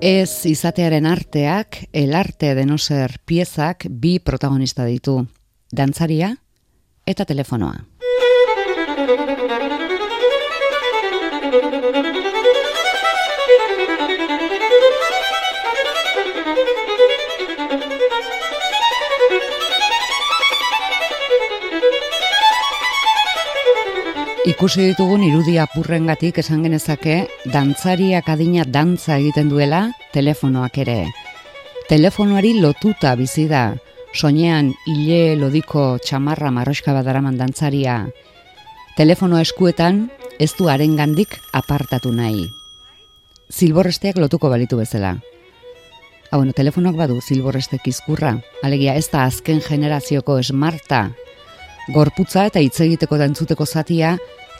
Ez izatearen arteak, el arte de no ser piezak bi protagonista ditu. Dantzaria eta telefonoa. Ikusi ditugun irudi apurrengatik esan genezake dantzariak adina dantza egiten duela telefonoak ere. Telefonoari lotuta bizi da, soinean hile lodiko txamarra marroska badaraman dantzaria. Telefono eskuetan ez du arengandik apartatu nahi. Zilborresteak lotuko balitu bezala. Ha, ah, bueno, telefonoak badu zilborrestek izkurra, alegia ez da azken generazioko esmarta. Gorputza eta hitz egiteko dantzuteko zatia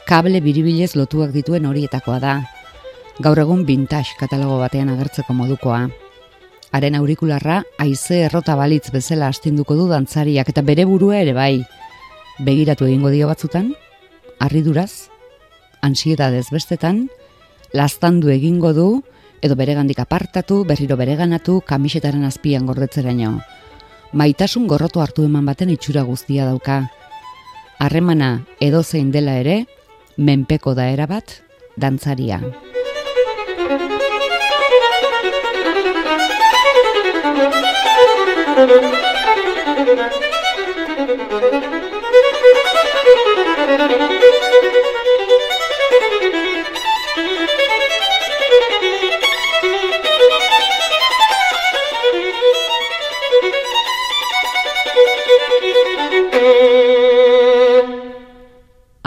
kable biribilez lotuak dituen horietakoa da. Gaur egun vintage katalogo batean agertzeko modukoa. Haren aurikularra haize errota balitz bezala astinduko du dantzariak eta bere burua ere bai. Begiratu egingo dio batzutan, harriduraz, ansiedadez bestetan, lastandu egingo du, edo beregandik apartatu, berriro bereganatu, kamisetaren azpian gordetzeraino. Maitasun gorroto hartu eman baten itxura guztia dauka. Harremana edo zein dela ere, menpeko da erabat, dantzaria.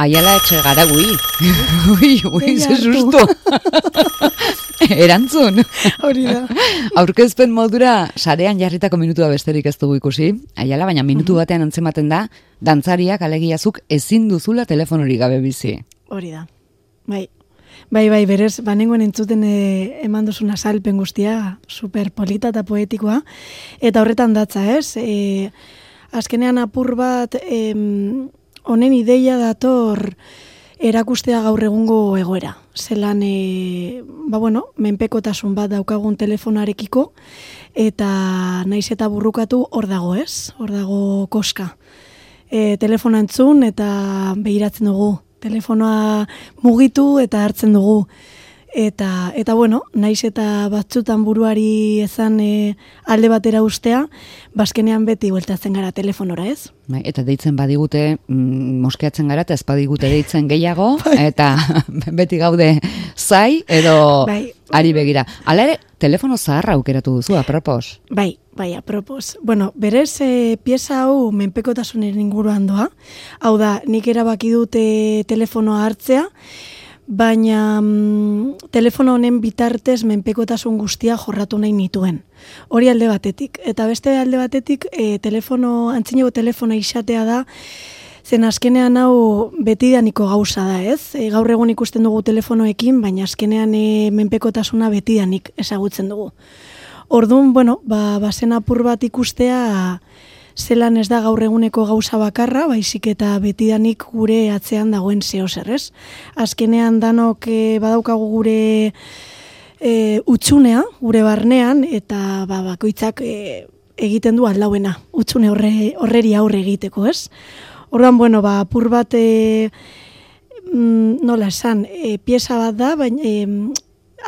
Aiala etxe gara gui. Ui, ui, ze susto. Erantzun. Hori da. Aurkezpen modura, sarean jarritako minutua besterik ez dugu ikusi. Aiala, baina minutu batean antzematen da, dantzariak alegiazuk ezin duzula telefonori gabe bizi. Hori da. Bai, Bai, bai, berez, banengoen entzuten e, eman duzun azalpen guztia, super polita eta poetikoa, eta horretan datza, ez? E, azkenean apur bat, em, honen ideia dator erakustea gaur egungo egoera. Zelan, e, ba bueno, menpekotasun bat daukagun telefonarekiko, eta naiz eta burrukatu hor dago ez, hor dago koska. E, telefona entzun eta behiratzen dugu, telefonoa mugitu eta hartzen dugu. Eta, eta bueno, naiz eta batzutan buruari ezan e, alde batera ustea, bazkenean beti bueltatzen gara telefonora, ez? Bai, eta deitzen badigute, mm, moskeatzen gara, eta ez badigute deitzen gehiago, bai. eta beti gaude zai, edo bai. ari begira. Hala ere, telefono zaharra aukeratu duzu, apropos? Bai, bai, apropos. Bueno, berez, e, pieza hau menpekotasunen inguruan doa. Hau da, nik erabaki dute telefonoa hartzea, baina mm, telefono honen bitartez menpekotasun guztia jorratu nahi nituen. Hori alde batetik. Eta beste alde batetik, e, telefono, antzineko telefono izatea da, zen azkenean hau betidaniko gauza da, ez? E, gaur egun ikusten dugu telefonoekin, baina azkenean e, menpekotasuna betidanik ezagutzen dugu. Orduan, bueno, ba, bazen apur bat ikustea, zelan ez da gaur eguneko gauza bakarra, baizik eta betidanik gure atzean dagoen zeo zer, ez? Azkenean danok e, badaukagu gure e, utxunea, gure barnean, eta ba, bakoitzak e, egiten du aldauena, utxune horre, horreri aurre egiteko, ez? Orduan, bueno, ba, pur bat, e, nola esan, e, pieza bat da, baina e,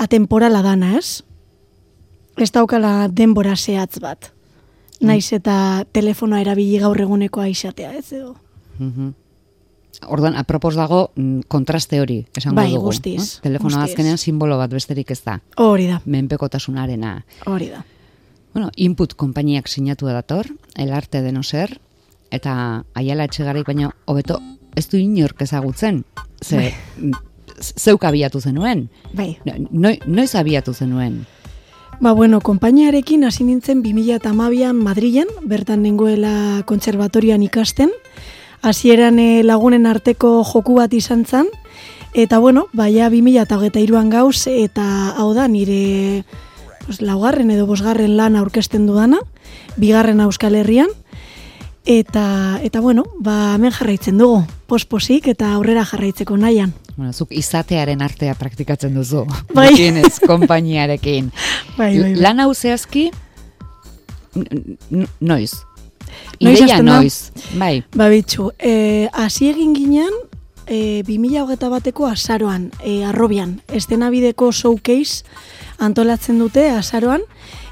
atemporala dana, ez? Ez daukala denbora zehatz bat. Mm. naiz eta telefonoa erabili gaur eguneko aizatea, ez edo. Mm Orduan, apropos dago mm, kontraste hori, esango bai, dugu. Guztiz, Telefonoa azkenean simbolo bat besterik ez da. Hori da. Menpekotasunarena. Hori da. Bueno, input konpainiak sinatu dator, el arte de no ser, eta aiala etxegarik baina hobeto ez du inork ezagutzen. Ze, bai. zeuk abiatu zenuen. Bai. No, noiz abiatu zenuen? Ba, bueno, kompainiarekin hasi nintzen 2008an Madrilen, bertan nengoela kontserbatorian ikasten. Hasieran eh, lagunen arteko joku bat izan zen, eta bueno, baia 2008an gauz, eta hau da, nire pues, laugarren edo bosgarren lan aurkezten dudana, bigarren Euskal Herrian, eta, eta bueno, ba, hemen jarraitzen dugu, posposik eta aurrera jarraitzeko nahian. Bueno, zuk izatearen artea praktikatzen duzu. Bai. Gutienez, konpainiarekin. Bai, bai, bai. Lan hau zehazki, noiz? Ideia noiz. Bai. Ba, bitxu, e, hasi egin ginen, e, 2008 bateko azaroan, e, arrobian, estenabideko showcase antolatzen dute azaroan,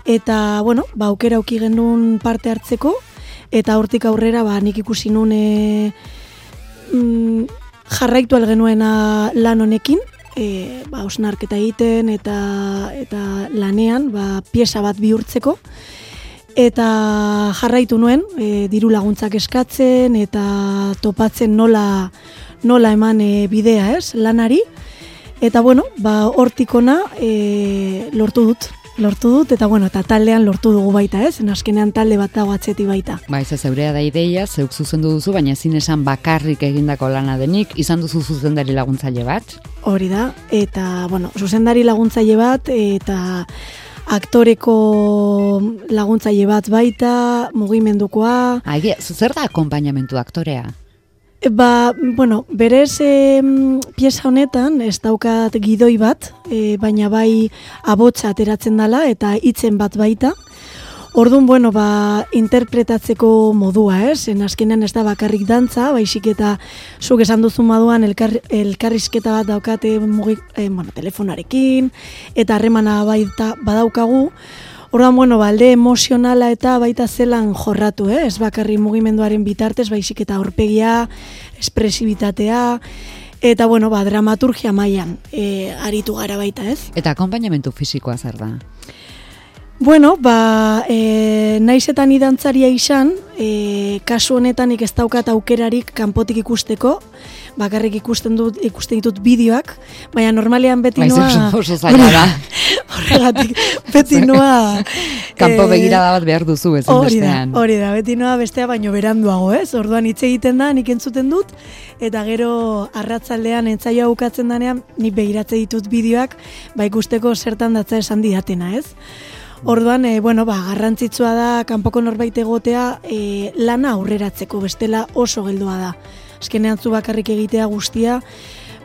eta, bueno, ba, aukera auki genuen parte hartzeko, eta hortik aurrera, ba, nik ikusi nun e, mm, jarraitu algenuena lan honekin, e, ba, osnarketa egiten eta, eta lanean, ba, pieza bat bihurtzeko, eta jarraitu nuen e, diru laguntzak eskatzen eta topatzen nola nola eman e, bidea, ez, lanari. Eta bueno, ba hortikona e, lortu dut, lortu dut eta bueno, eta taldean lortu dugu baita, ez? Azkenean talde bat dago atzeti baita. Bai, ze zeurea da ideia, zeuk zuzendu duzu, baina ezin esan bakarrik egindako lana denik, izan duzu zuzendari laguntzaile bat. Hori da, eta bueno, zuzendari laguntzaile bat eta aktoreko laguntzaile bat baita, mugimendukoa, egia, zu- zer da akompainamentu aktorea? Ba, bueno, berez e, pieza honetan ez daukat gidoi bat, e, baina bai abotsa ateratzen dala eta hitzen bat baita. Orduan, bueno, ba, interpretatzeko modua, ez? En azkenean ez da bakarrik dantza, baizik eta zuk esan duzu moduan elkar, elkarrizketa bat daukate mugi, e, bueno, telefonarekin, eta harremana baita badaukagu. Orduan, bueno, balde emozionala eta baita zelan jorratu, eh? ez bakarri mugimenduaren bitartez, baizik eta aurpegia, espresibitatea, eta, bueno, ba, dramaturgia mailan e, aritu gara baita, ez? Eta akompainamentu fisikoa zer da? Bueno, ba, e, naiz eta ni dantzaria izan, e, kasu honetan ik ez daukat aukerarik kanpotik ikusteko, bakarrik ikusten dut ikusten ditut bideoak, baina normalean beti noa... oso- zaila da. Horregatik, beti noa... Kanpo eh, begirada bat behar duzu ezin Hori da, bestean. hori da, beti noa bestea baino beranduago, ez? Orduan hitz egiten da, nik entzuten dut, eta gero arratzaldean entzaioa bukatzen danean, nik begiratze ditut bideoak, ba ikusteko zertan datza esan didatena, ez? Orduan, e, bueno, ba, garrantzitsua da kanpoko norbait egotea e, lana aurreratzeko, bestela oso geldua da. Azkenean zu bakarrik egitea guztia,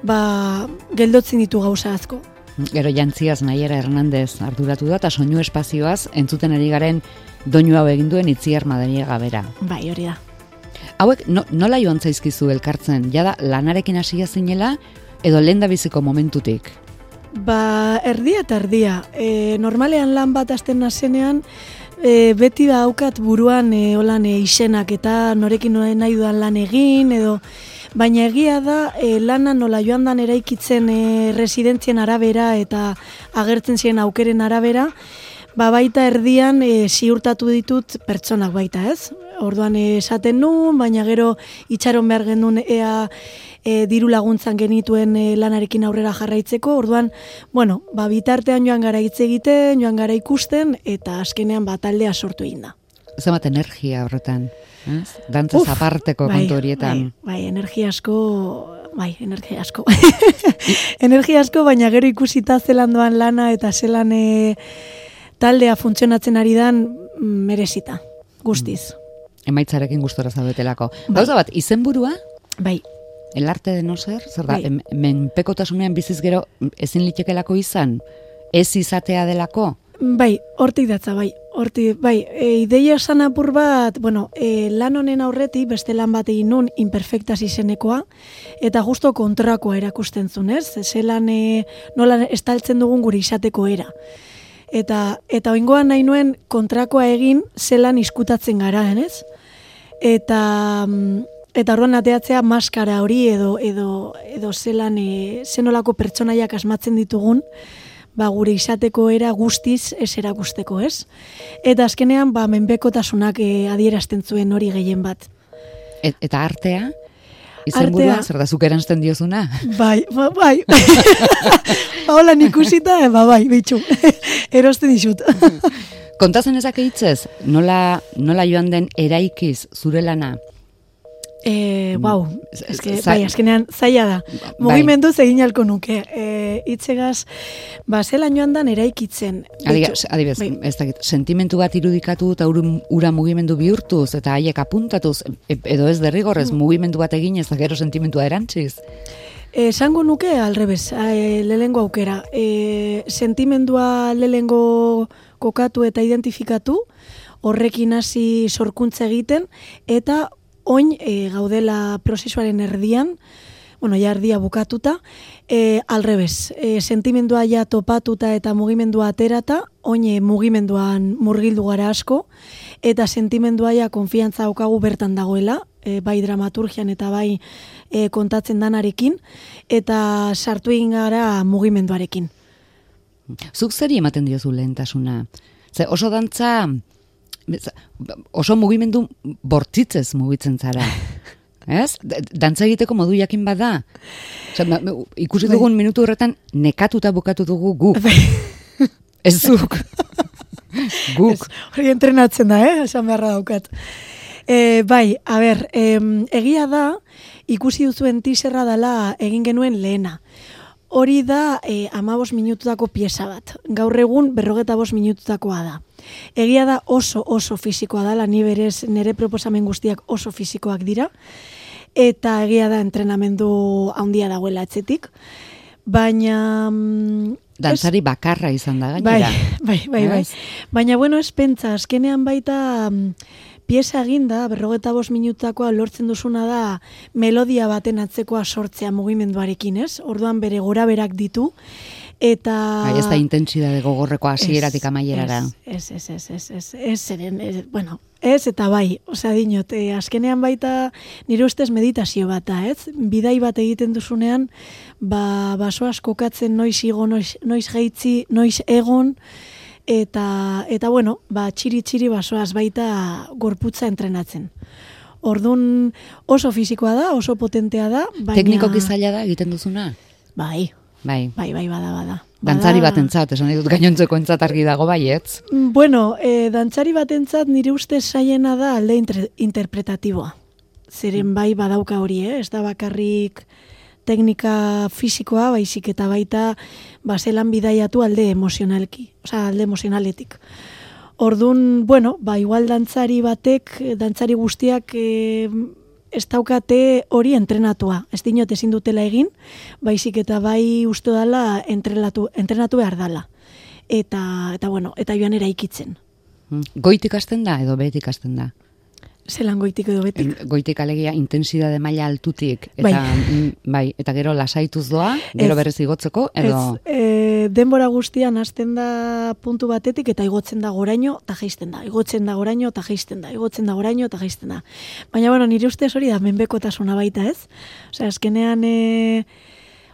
ba, geldotzen ditu gauza asko. Gero jantziaz Naiera Hernandez arduratu da, eta soinu espazioaz entzuten ari garen doinu hau egin duen itziar madariaga bera. Bai, hori da. Hauek no, nola joan zaizkizu elkartzen? Jada lanarekin hasia zinela edo lenda biziko momentutik? Ba, erdia eta erdia. E, normalean lan bat hasten nazenean, e, beti da aukat buruan e, holan e, izenak eta norekin nahi dudan lan egin, edo baina egia da e, lana nola joan dan eraikitzen e, residentzien arabera eta agertzen ziren aukeren arabera, ba baita erdian e, ziurtatu ditut pertsonak baita, ez? Orduan esaten nuen, baina gero itxaron behar genuen ea e, diru laguntzan genituen e, lanarekin aurrera jarraitzeko. Orduan, bueno, ba bitartean joan gara hitz egiten, joan gara ikusten eta azkenean ba taldea sortu egin da. Zemat energia horretan, ez? Dantzaz Uf, aparteko bai, kontu horietan. Bai, bai, energia asko, bai, energia asko. energia asko, baina gero ikusita zelan doan lana eta zelan e, taldea funtzionatzen ari dan mm, merezita, guztiz. Emaitzarekin gustora zaudetelako. Bai. Gauza bat, izenburua, Bai, el arte de no ser, zer da, Bai. em- menpekotasunean biziz gero ezin litekelako izan, ez izatea delako, Bai, hortik datza, bai. Hortik, bai, e, ideia esan apur bat, bueno, e, lan honen aurretik, beste lan bat egin nun, imperfectas izenekoa, eta justo kontrakoa erakusten zuen, ez? Zelan, e, nola estaltzen dugun gure izateko era. Eta, eta oingoan nahi nuen kontrakoa egin zelan iskutatzen gara, ez? Eta, mm, eta orduan ateatzea maskara hori edo, edo, edo zelan, e, zenolako pertsonaiak asmatzen ditugun, ba, gure izateko era guztiz ez erakusteko, ez? Eta azkenean, ba, menpekotasunak e, adierazten zuen hori gehien bat. Et, eta artea, izenburua, Artea. zer da zuk erantzten diozuna? Bai, ba, bai. ba, hola ikusita, e, ba, bai, bitxu. Erosten dizut. Kontazen ezak hitzez, nola, nola joan den eraikiz zure lana? E, wow, eske, bai, azkenean zaila da. Bai. Mugimendu egin alko nuke. E, itzegaz, ba, zelan joan dan eraikitzen. Adibez, bai. ez dakit, sentimentu bat irudikatu eta ura, ura mugimendu bihurtuz eta haiek apuntatuz, e- edo ez derrigorrez Mm. mugimendu bat egin ez da gero sentimentua erantziz. Esango nuke alrebez, e, lehengo aukera. E, sentimendua lehengo kokatu eta identifikatu, horrekin hasi sorkuntza egiten, eta oin e, gaudela prozesuaren erdian, bueno, ja erdia bukatuta, e, alrebez, e, sentimendua ja topatuta eta mugimendua aterata, oin mugimenduan murgildu gara asko, eta sentimendua ja konfiantza aukagu bertan dagoela, e, bai dramaturgian eta bai e, kontatzen danarekin, eta sartu egin gara mugimenduarekin. Zuk zeri ematen diozu lehentasuna? Ze oso dantza, oso mugimendu bortitzez mugitzen zara. Ez? Dantza egiteko modu jakin bada. Osa, ikusi dugun bai. minutu horretan nekatuta bukatu dugu guk. Bai. Ez zuk. guk. Hori entrenatzen da, eh? Esan beharra daukat. E, bai, a ber, e, egia da, ikusi duzuen tiserra dela egin genuen lehena. Hori da e, amabos minututako pieza bat. Gaur egun berrogeta bos minututakoa da. Egia da oso oso fisikoa dela, ni berez nire proposamen guztiak oso fisikoak dira. Eta egia da entrenamendu handia dagoela etzetik. Baina... Mm, Dantzari bakarra izan da, gainera. Bai, bai, bai, bai. Baina, bueno, ez pentsa, azkenean baita pieza eginda, berrogeta bos minutakoa lortzen duzuna da melodia baten atzekoa sortzea mugimenduarekin, ez? Orduan bere gora berak ditu, eta... Bai, ez da intensidade gogorreko hasieratik amaierara. Ez, ez, ez, ez, ez, ez, zeren, ez, bueno, ez, eta bai, osea dinot, e, azkenean baita nire ustez meditazio bata, ez? Bidai bat egiten duzunean, ba, baso asko katzen noiz igo, noiz, noiz geitzi, noiz egon, eta eta bueno, ba txiri txiri basoaz baita gorputza entrenatzen. Ordun oso fisikoa da, oso potentea da, baina Teknikoki zaila da egiten duzuna? Bai. Bai. Bai, bai, bada, bada. Dantzari batentzat, esan ditut gainontzeko entzat argi dago baietz. Mm, bueno, e, dantzari batentzat nire ustez saiena da alde interpretatiboa. Zeren bai badauka hori, eh? ez da bakarrik teknika fisikoa, baizik eta baita baselan bidaiatu alde emozionalki, osea alde emozionaletik. Ordun, bueno, ba igual dantzari batek, dantzari guztiak e, ez daukate hori entrenatua. Ez dinot ezin dutela egin, baizik eta bai uste dala entrenatu, entrenatu behar dala. Eta, eta bueno, eta joan eraikitzen. Goitik hasten da edo behetik hasten da? Zelan goitik edo betik? Goitik alegia intensidade maila altutik. Eta, bai. Mm, bai, eta gero lasaituz doa, gero ez, berrez igotzeko, edo... Ez, e, denbora guztian hasten da puntu batetik eta igotzen da goraino eta jaisten da. Igotzen da goraino eta jaisten da. Igotzen da goraino eta jaisten da. Baina, bueno, nire ustez hori da, menbekotasuna baita ez. Osea, azkenean... E,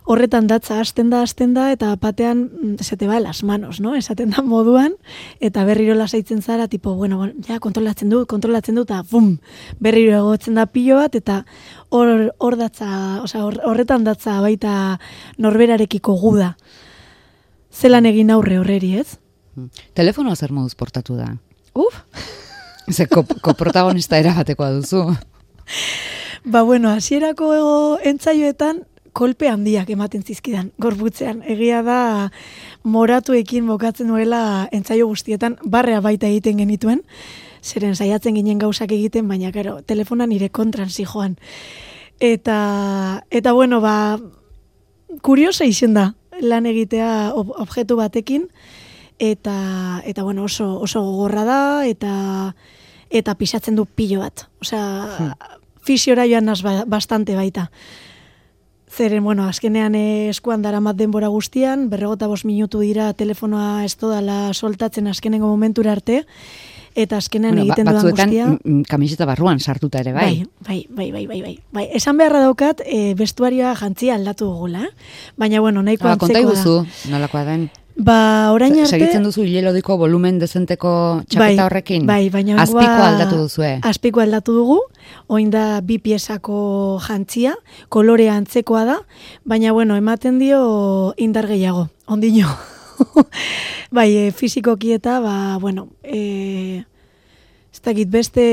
horretan datza hasten da hasten da eta batean mm, se te va las manos, ¿no? Esaten da moduan eta berriro lasaitzen zara tipo, bueno, ja kontrolatzen du, kontrolatzen du ta bum, berriro egotzen da pilo bat eta hor hor datza, o sea, horretan datza baita norberarekiko guda. Zelan egin aurre horreri, ez? Hmm. Telefono zer moduz portatu da. Uf. Ze koprotagonista erabatekoa duzu. Ba bueno, hasierako entzaioetan kolpe handiak ematen zizkidan gorbutzean. Egia da moratuekin bokatzen nuela entzaio guztietan barrea baita egiten genituen, zeren saiatzen ginen gauzak egiten, baina karo, telefona nire kontran joan. Eta, eta bueno, ba, kuriosa izen da lan egitea objektu batekin, eta, eta bueno, oso, oso gogorra da, eta, eta pisatzen du pilo bat. Osea, hmm. fisiora joan naz ba, bastante baita. Zeren, bueno, azkenean eskuan dara mat denbora guztian, berregota bos minutu dira telefonoa ez dodala soltatzen azkenengo momentura arte, eta azkenean bueno, ba, egiten dudan guztia. Batzuetan kamiseta barruan sartuta ere, bai? Bai, bai, bai, bai, bai. bai. Esan beharra daukat, e, bestuarioa jantzia aldatu dugula, baina, bueno, nahiko ah, antzeko da. Konta iguzu, nolakoa den. Ba, orain arte... Segitzen duzu hilelodiko volumen dezenteko txapeta bai, horrekin? Bai, baina... Azpiko aldatu duzu, eh? Azpiko aldatu dugu, oin da bi piezako jantzia, kolorea antzekoa da, baina, bueno, ematen dio indar gehiago, ondino. bai, e, fizikoki eta, ba, bueno, e, ez dakit beste,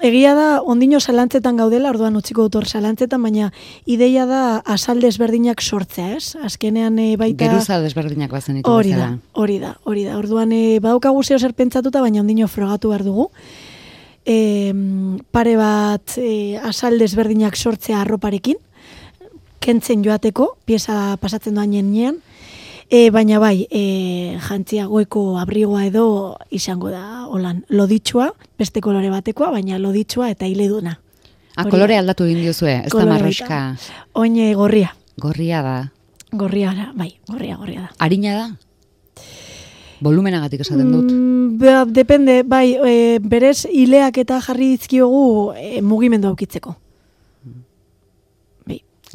egia da ondino salantzetan gaudela, orduan utziko dut hor salantzetan, baina ideia da asal desberdinak sortzea, ez? Azkenean e, baita... Geruza desberdinak bazen ditu hori da, hori da, hori da. Orduan e, badaukagu zeo zer pentsatuta, baina ondino frogatu behar dugu. E, pare bat e, asal desberdinak sortzea arroparekin, kentzen joateko, pieza pasatzen doan jenean, e, baina bai, e, jantzia goiko abrigoa edo izango da, holan, loditxua, beste kolore batekoa, baina loditxua eta hileduna. A, ah, kolore aldatu egin diozue, ez da marroska. Oine gorria. Gorria da. Gorria da, bai, gorria, gorria da. Arina da? Volumenagatik esaten dut. Mm, ba, depende, bai, e, berez hileak eta jarri dizkiogu e, mugimendu aukitzeko.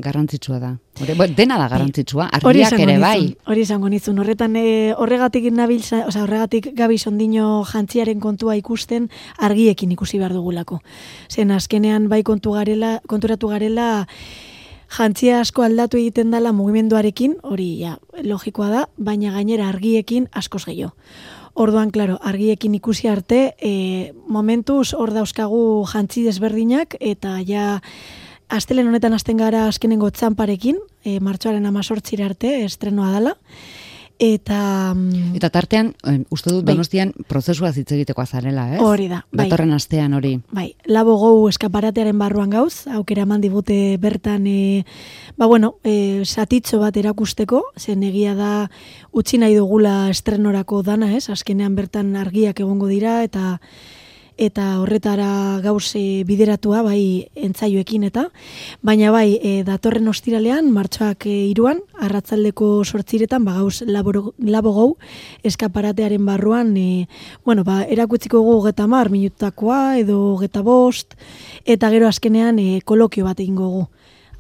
Garrantzitsua da. Hore, dena da bai. garrantzitsua, argiak ere bai. Hori izango nizun, horretan e, horregatik nabil, oza, horregatik gabi sondino jantziaren kontua ikusten argiekin ikusi behar dugulako. Zen azkenean bai kontu garela, konturatu garela, jantzia asko aldatu egiten dela mugimenduarekin, hori ja, logikoa da, baina gainera argiekin askoz gehiago. Orduan, klaro, argiekin ikusi arte, e, momentuz hor dauzkagu jantzi desberdinak, eta ja, astelen honetan hasten gara azkenengo txamparekin, e, martxoaren amazortzira arte, estrenoa dela, Eta... Mm, eta tartean, uste dut, bai. donostian, prozesua hitz egiteko azarela, ez? Hori da. Bai. Datorren astean hori. Bai, labo gau eskaparatearen barruan gauz, aukera eman digute bertan, e, ba bueno, e, satitxo bat erakusteko, zen egia da utzi nahi dugula estrenorako dana, ez? Azkenean bertan argiak egongo dira, eta eta horretara gauz bideratua bai entzaioekin eta baina bai e, datorren ostiralean martxoak e, iruan arratzaldeko sortziretan ba gauz labo gau eskaparatearen barruan e, bueno ba erakutziko gu geta mar minutakoa edo geta bost eta gero azkenean e, kolokio bat egingo gu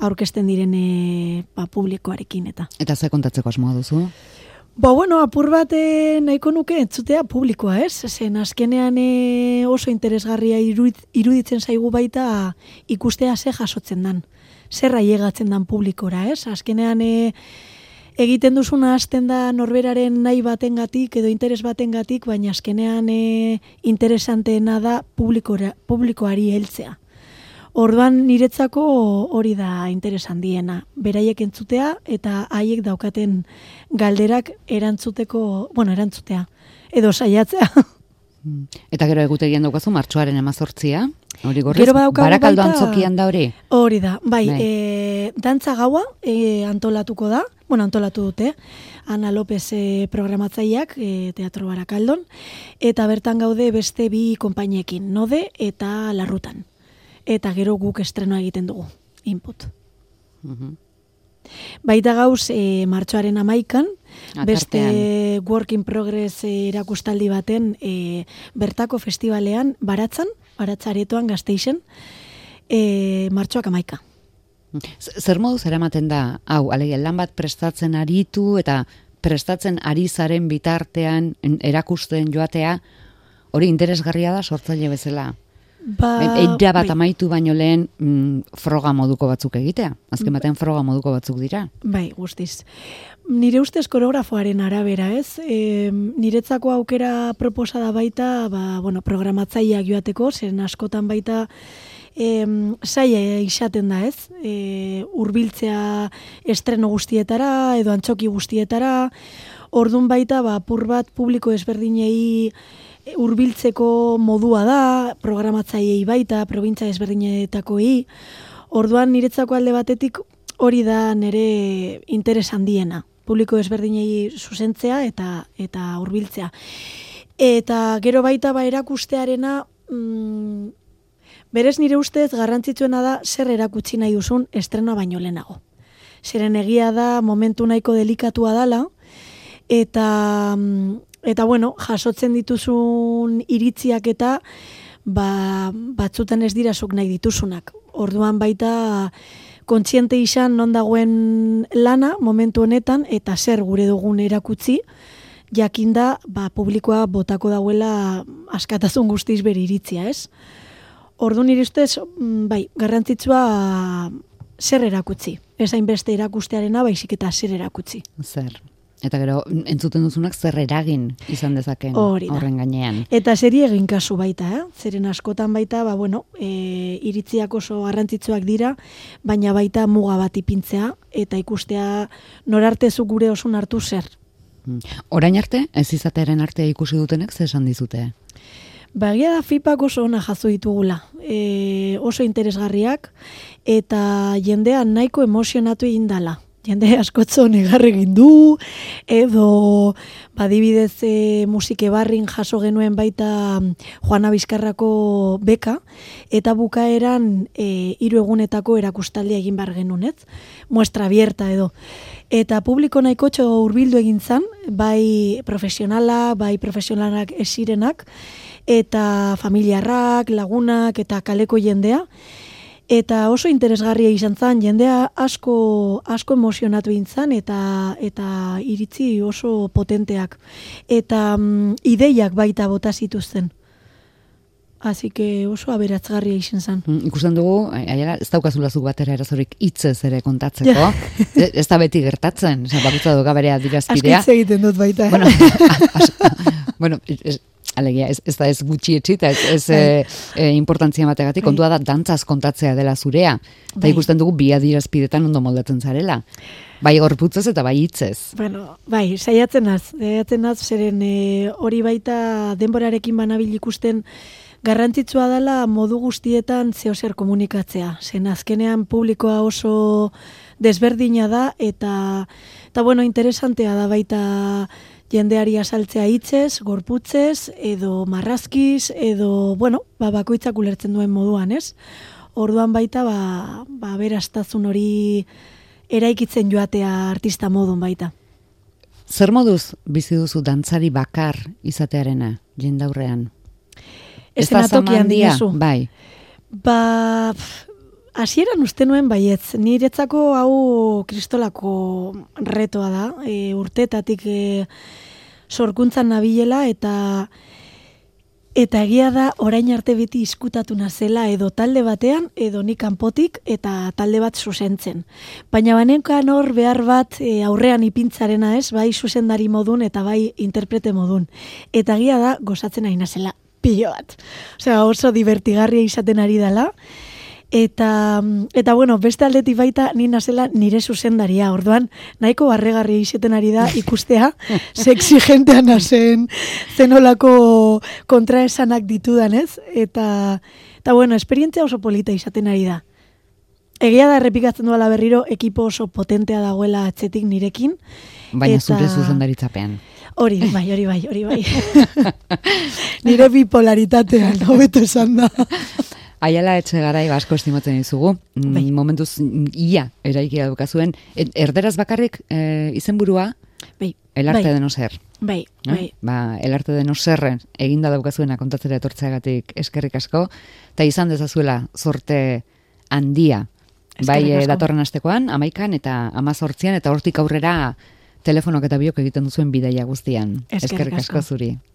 aurkesten diren e, ba, publikoarekin eta. Eta ze kontatzeko asmoa duzu Ba, bueno, apur bat nahiko nuke entzutea publikoa, ez? Zen azkenean eh, oso interesgarria iruditzen zaigu baita ikustea ze jasotzen dan. Zerra iegatzen dan publikora, ez? Azkenean e, egiten duzuna hasten da norberaren nahi batengatik edo interes batengatik, baina azkenean e, interesanteena da publikora, publikoari heltzea. Orduan niretzako hori da interesan diena. Beraiek entzutea eta haiek daukaten galderak erantzuteko, bueno, erantzutea, edo saiatzea. Eta gero egutegian daukazu martxoaren emazortzia, hori gorrez, barakaldo antzokian da hori? Hori da, bai, bai. E, dantza gaua e, antolatuko da, bueno, antolatu dute, Ana López e, programatzaileak e, teatro barakaldon, eta bertan gaude beste bi konpainiekin, node eta larrutan eta gero guk estrenoa egiten dugu, input. Mm Baita gauz, e, martxoaren amaikan, beste work in progress e, erakustaldi baten, e, bertako festivalean, baratzan, baratzaretoan gazteixen, e, martxoak amaika. Zer modu zer ematen da, hau, alegia, lan bat prestatzen aritu eta prestatzen ari zaren bitartean erakusten joatea, hori interesgarria da sortzaile bezala? Ba, Eira bat bai. amaitu baino lehen mm, froga moduko batzuk egitea. Azken bai. batean froga moduko batzuk dira. Bai, guztiz. Nire ustez koreografoaren arabera, ez? E, niretzako aukera proposada baita, ba, bueno, programatzaileak joateko, zen askotan baita e, saia izaten da, ez? E, urbiltzea estreno guztietara, edo antxoki guztietara, ordun baita, ba, pur bat publiko ezberdinei hurbiltzeko modua da, programatzaileei baita, probintza ezberdinetakoei. Orduan niretzako alde batetik hori da nire interes handiena, publiko ezberdinei zuzentzea eta eta hurbiltzea. Eta gero baita ba erakustearena mm, berez nire ustez garrantzitsuena da zer erakutsi nahi duzun estrena baino lehenago. Zeren egia da momentu nahiko delikatua dala, eta mm, eta bueno, jasotzen dituzun iritziak eta ba, batzutan ez dira nahi dituzunak. Orduan baita kontziente izan non dagoen lana momentu honetan eta zer gure dugun erakutzi, jakinda ba, publikoa botako dauela askatasun guztiz beri iritzia, ez? Orduan iristez, mm, bai, garrantzitsua zer erakutzi. Ezain beste erakustearena, baizik eta zer erakutzi. Zer, Eta gero, entzuten duzunak zer eragin izan dezaken horren gainean. Eta zeri egin kasu baita, eh? zeren askotan baita, ba, bueno, e, iritziak oso garrantzitsuak dira, baina baita muga bat ipintzea, eta ikustea norartezu gure osun hartu zer. Hmm. Orain arte, ez izatearen arte ikusi dutenek, ze esan dizute? Bagia da feedback oso ona jaso ditugula. E, oso interesgarriak eta jendean nahiko emozionatu egin dala jende askotzo negar egin du, edo badibidez e, musike barrin jaso genuen baita mm, Juana Bizkarrako beka, eta bukaeran e, hiru egunetako erakustaldia egin bar genuen, Muestra abierta edo. Eta publiko nahiko txo urbildu egin zan, bai profesionala, bai profesionalak esirenak, eta familiarrak, lagunak, eta kaleko jendea, eta oso interesgarria izan zen, jendea asko, asko emozionatu intzan eta, eta iritzi oso potenteak. Eta mm, ideiak baita bota zituzten. Así que oso aberatzgarria izan zen. Mm, ikusten dugu, aiala, ez daukazula zuk batera erazorik hitzez ere kontatzeko. Ez da beti gertatzen, esan bakutza duga bere adirazpidea. Asko egiten dut baita. Bueno, bueno Alegia, ez, ez da ez gutxi etxi, ez, ez bai. e, e, importantzia mategatik, kontua da dantzaz kontatzea dela zurea. Eta bai. ikusten dugu bi adirazpidetan ondo moldatzen zarela. Bai gorputzez eta bai hitzez. Bueno, bai, saiatzen az, saiatzen az, zeren e, hori baita denborarekin banabil ikusten garrantzitsua dela modu guztietan zehozer komunikatzea. Zen azkenean publikoa oso desberdina da eta, eta bueno, interesantea da baita jendeari asaltzea hitzez, gorputzez, edo marrazkiz, edo, bueno, ba, bakoitzak ulertzen duen moduan, ez? Orduan baita, ba, ba berastazun hori eraikitzen joatea artista modun baita. Zer moduz bizi duzu dantzari bakar izatearena jendaurrean? Estenatokian diezu. Bai. Ba, hasieran uste nuen baietz. Niretzako hau kristolako retoa da. E, urtetatik e, sorkuntzan nabilela eta eta egia da orain arte beti izkutatu nazela edo talde batean edo ni kanpotik eta talde bat zuzentzen. Baina banenkan hor behar bat e, aurrean ipintzarena ez, bai zuzendari modun eta bai interprete modun. Eta egia da gozatzen ari nazela pilo bat. Osea, oso divertigarria izaten ari dela. Eta, eta bueno, beste aldetik baita ni nazela nire zuzendaria. Orduan, nahiko barregarri izeten ari da ikustea, sexy gentean nazen, zenolako kontraesanak ditudan, ez? Eta, eta bueno, esperientzia oso polita izaten ari da. Egia da errepikatzen duela berriro, ekipo oso potentea dagoela atzetik nirekin. Baina eta... zure zuzendaritzapean. Hori, bai, hori bai, hori bai. Nire bipolaritatea, hobeto esan da. Aiala etxe garai asko estimatzen dizugu. Mm, bai. Momentuz ia eraikia dukazuen. Erderaz bakarrik e, izenburua? Bai. El arte bai. de no ser. Bai, eh? bai. Ba, el arte de no ser eginda daukazuena kontatzera etortzeagatik eskerrik asko. Ta izan dezazuela sorte handia. Bai, e, datorren astekoan, amaikan eta amazortzian, eta hortik aurrera telefonok eta biok egiten duzuen bidaia guztian. Eskerrik asko zuri.